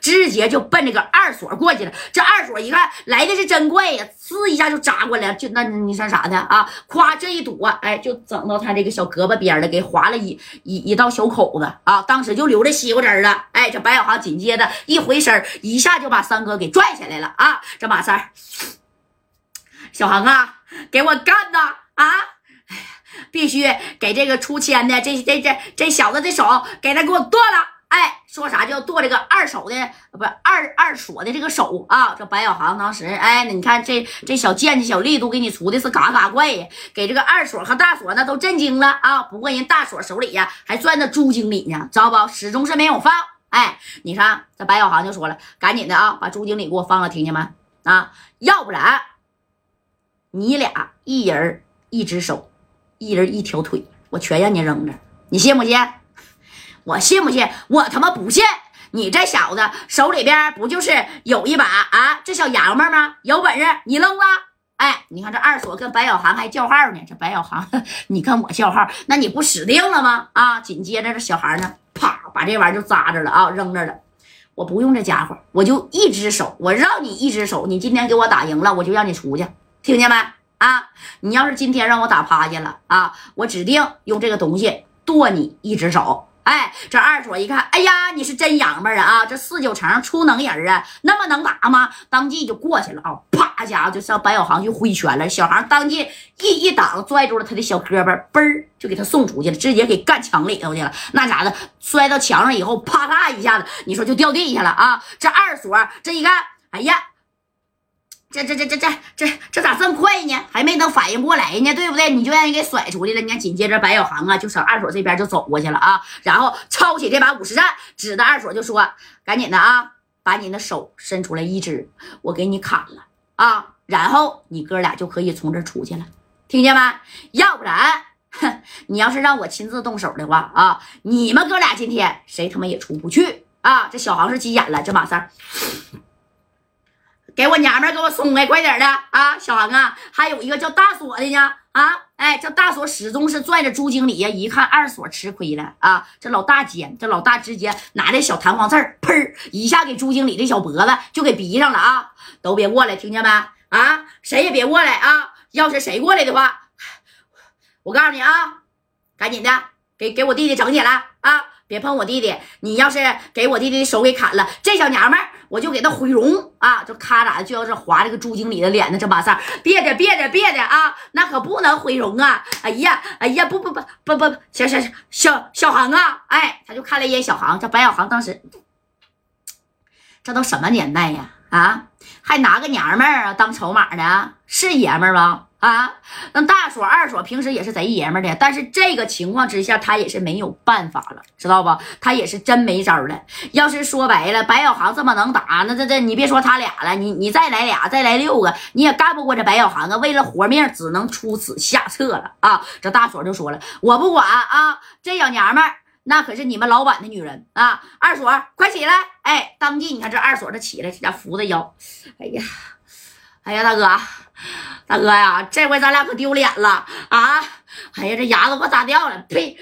直接就奔这个二锁过去了。这二锁一看来的是真快呀，呲一下就扎过来。就那你说啥的啊？夸这一躲，哎，就整到他这个小胳膊边了，给划了一一一道小口子啊！当时就流着西瓜汁了。哎，这白小航紧接着一回身，一下就把三哥给拽下来了啊！这马三，小航啊，给我干呐啊！必须给这个出千的这这这这小子的手给他给我剁了！哎，说啥就要剁这个二手的，不是二二锁的这个手啊！这白小航当时，哎，你看这这小剑的、小力度给你出的是嘎嘎怪呀，给这个二锁和大锁那都震惊了啊！不过人大锁手里呀还攥着朱经理呢，知道不？始终是没有放。哎，你看这白小航就说了，赶紧的啊，把朱经理给我放了，听见没？啊，要不然你俩一人一只手。一人一条腿，我全让你扔了，你信不信？我信不信？我他妈不信！你这小子手里边不就是有一把啊？这小洋们吗？有本事你扔了！哎，你看这二锁跟白小航还叫号呢。这白小航，你跟我叫号，那你不死定了吗？啊！紧接着这小孩呢，啪，把这玩意儿就扎着了啊，扔着了。我不用这家伙，我就一只手，我让你一只手，你今天给我打赢了，我就让你出去，听见没？啊！你要是今天让我打趴下了啊，我指定用这个东西剁你一只手。哎，这二锁一看，哎呀，你是真洋们啊！这四九城出能人啊，那么能打吗？当即就过去了啊！啪，家伙就向白小航就挥拳了。小航当即一一挡，拽住了他的小胳膊，嘣儿就给他送出去了，直接给干墙里头去了。那家伙摔到墙上以后，啪嗒一下子，你说就掉地下了啊！这二锁这一看，哎呀！这这这这这这这咋这么快呢？还没等反应过来呢，对不对？你就让人给甩出去了。你看，紧接着白小航啊，就上二锁这边就走过去了啊，然后抄起这把五十战，指着二锁就说：“赶紧的啊，把你的手伸出来一只，我给你砍了啊，然后你哥俩就可以从这出去了，听见没？要不然，哼，你要是让我亲自动手的话啊，你们哥俩今天谁他妈也出不去啊！这小航是急眼了，这马三。”给我娘们，给我松开，快点的啊！小王啊，还有一个叫大锁的呢啊！哎，这大锁始终是拽着朱经理呀。一看二锁吃亏了啊，这老大尖，这老大直接拿这小弹簧刺儿，砰一下给朱经理的小脖子就给逼上了啊！都别过来，听见没？啊，谁也别过来啊！要是谁过来的话，我告诉你啊，赶紧的给给我弟弟整起来啊！别碰我弟弟！你要是给我弟弟的手给砍了，这小娘们儿我就给他毁容啊！就咔嚓就要是划这个朱经理的脸呢？这把扇别的别的别的啊，那可不能毁容啊！哎呀哎呀，不不不不不，小小小小航啊！哎，他就看了一眼小航，这白小航当时，这都什么年代呀？啊，还拿个娘们儿啊当筹码呢？是爷们儿吗？啊，那大锁二锁平时也是贼爷们的，但是这个情况之下，他也是没有办法了，知道不？他也是真没招了。要是说白了，白小航这么能打，那这这你别说他俩了，你你再来俩，再来六个，你也干不过这白小航啊！为了活命，只能出此下策了啊！这大锁就说了，我不管啊，这小娘们那可是你们老板的女人啊！二锁，快起来！哎，当即你看这二锁这起来，这家扶着腰，哎呀，哎呀，大哥。大哥呀，这回咱俩可丢脸了啊！哎呀，这牙都快砸掉了！呸！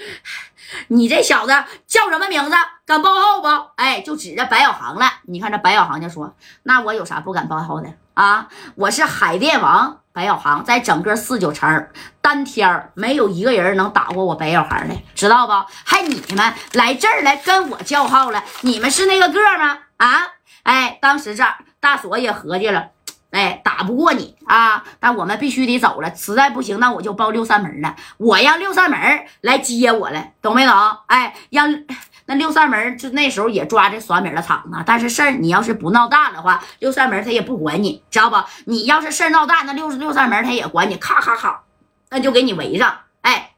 你这小子叫什么名字？敢报号不？哎，就指着白小航了。你看这白小航就说：“那我有啥不敢报号的啊？我是海淀王白小航，在整个四九城单天没有一个人能打过我白小航的，知道不？还你们来这儿来跟我叫号了？你们是那个个吗？啊？哎，当时这大锁也合计了。”哎，打不过你啊！但我们必须得走了，实在不行，那我就报六扇门了。我让六扇门来接我了，懂没懂？哎，让那六扇门就那时候也抓这耍米的场子。但是事儿你要是不闹大的话，六扇门他也不管你，知道不？你要是事儿闹大，那六六扇门他也管你，咔咔咔，那就给你围上。哎，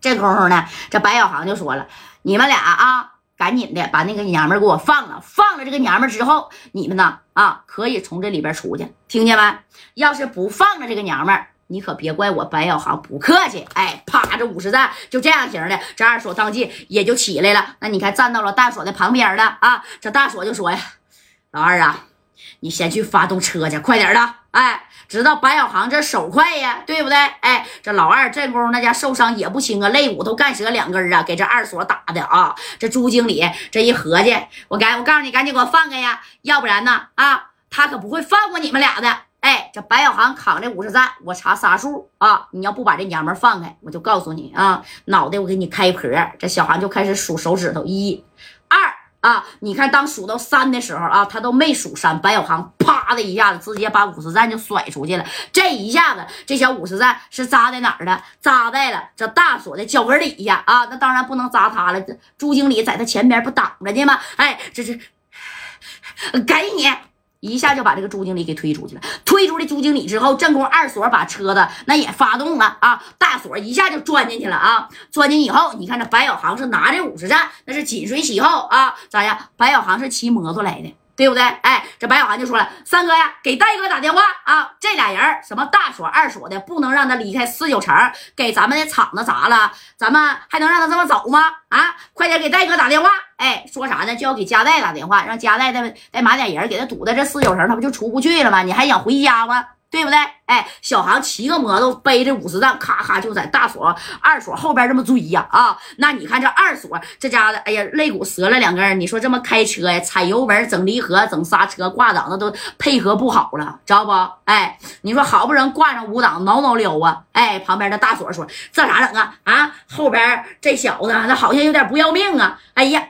这功夫呢，这白小航就说了：“你们俩啊。”赶紧的把那个娘们给我放了，放了这个娘们之后，你们呢啊可以从这里边出去，听见没？要是不放了这个娘们，你可别怪我白小航不客气。哎，啪，这五十赞就这样型的，这二锁当即也就起来了。那你看站到了大锁的旁边了啊，这大锁就说呀：“老二啊，你先去发动车去，快点的！哎，知道白小航这手快呀，对不对？哎，这老二这功夫那家受伤也不轻啊，肋骨都干折两根啊，给这二所打的啊！这朱经理这一合计，我赶我告诉你，赶紧给我放开呀，要不然呢啊，他可不会放过你们俩的。哎，这白小航扛着五十赞，我查仨数啊！你要不把这娘们放开，我就告诉你啊，脑袋我给你开破。这小航就开始数手指头，一、啊！你看，当数到三的时候啊，他都没数三，白小航啪的一下子直接把五十赞就甩出去了。这一下子，这小五十赞是扎在哪儿了？扎在了这大锁的脚跟底下啊！那当然不能扎他了，朱经理在他前边不挡着呢吗？哎，这是 给你。一下就把这个朱经理给推出去了，推出了朱经理之后，正宫二所把车子那也发动了啊，大锁一下就钻进去了啊，钻进以后，你看这白小航是拿着五十站，那是紧随其后啊，咋样？白小航是骑摩托来的。对不对？哎，这白小涵就说了：“三哥呀，给戴哥打电话啊！这俩人什么大锁、二锁的，不能让他离开四九城，给咱们的厂子砸了，咱们还能让他这么走吗？啊，快点给戴哥打电话！哎，说啥呢？就要给加代打电话，让加代再再买点人给他堵在这四九城，他不就出不去了吗？你还想回家吗？”对不对？哎，小航骑个摩托，背着五十弹，咔咔就在大锁、二锁后边这么追呀！啊，那你看这二锁这家的，哎呀，肋骨折了两根。你说这么开车呀，踩油门、整离合、整刹车、挂档，那都配合不好了，知道不？哎，你说好不容易挂上五档，挠挠撩啊！哎，旁边的大锁说：“这咋整啊？啊，后边这小子那好像有点不要命啊！哎呀！”